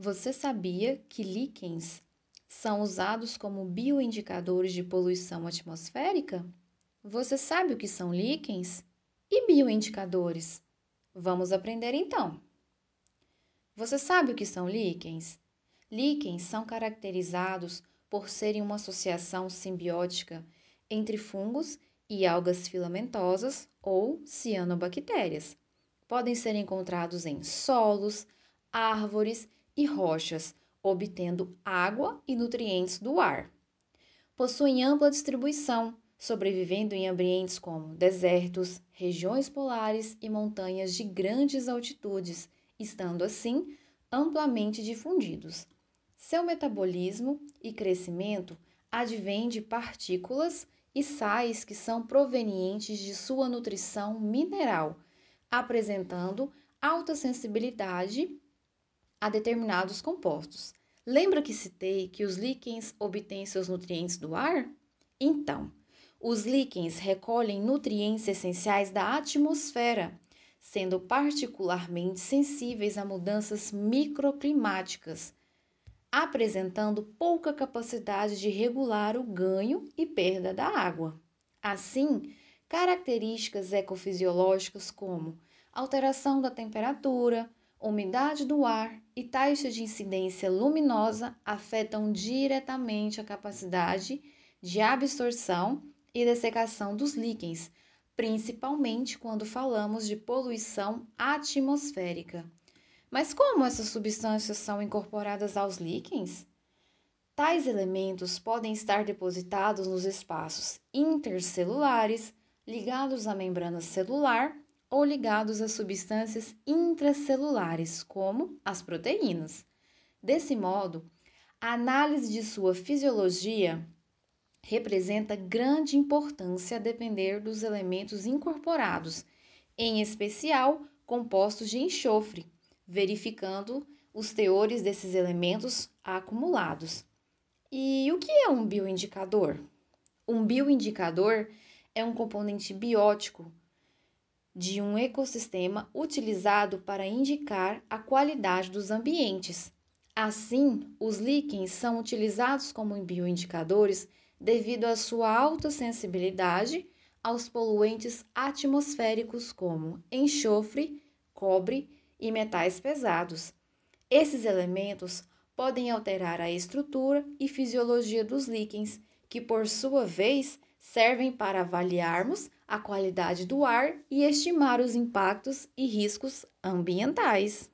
Você sabia que líquens são usados como bioindicadores de poluição atmosférica? Você sabe o que são líquens? E bioindicadores? Vamos aprender então. Você sabe o que são líquens? Líquens são caracterizados por serem uma associação simbiótica entre fungos e algas filamentosas ou cianobactérias. Podem ser encontrados em solos, árvores e rochas, obtendo água e nutrientes do ar. Possuem ampla distribuição, sobrevivendo em ambientes como desertos, regiões polares e montanhas de grandes altitudes, estando assim amplamente difundidos. Seu metabolismo e crescimento advém de partículas e sais que são provenientes de sua nutrição mineral, apresentando alta sensibilidade a determinados compostos. Lembra que citei que os líquens obtêm seus nutrientes do ar? Então, os líquens recolhem nutrientes essenciais da atmosfera, sendo particularmente sensíveis a mudanças microclimáticas, apresentando pouca capacidade de regular o ganho e perda da água. Assim, características ecofisiológicas como alteração da temperatura, umidade do ar e taxa de incidência luminosa afetam diretamente a capacidade de absorção e dessecação dos líquens, principalmente quando falamos de poluição atmosférica. Mas como essas substâncias são incorporadas aos líquens? Tais elementos podem estar depositados nos espaços intercelulares, ligados à membrana celular ou ligados a substâncias intracelulares, como as proteínas. Desse modo, a análise de sua fisiologia representa grande importância a depender dos elementos incorporados, em especial compostos de enxofre, verificando os teores desses elementos acumulados. E o que é um bioindicador? Um bioindicador é um componente biótico de um ecossistema utilizado para indicar a qualidade dos ambientes. Assim, os líquens são utilizados como bioindicadores devido à sua alta sensibilidade aos poluentes atmosféricos como enxofre, cobre e metais pesados. Esses elementos podem alterar a estrutura e fisiologia dos líquens, que por sua vez servem para avaliarmos a qualidade do ar e estimar os impactos e riscos ambientais.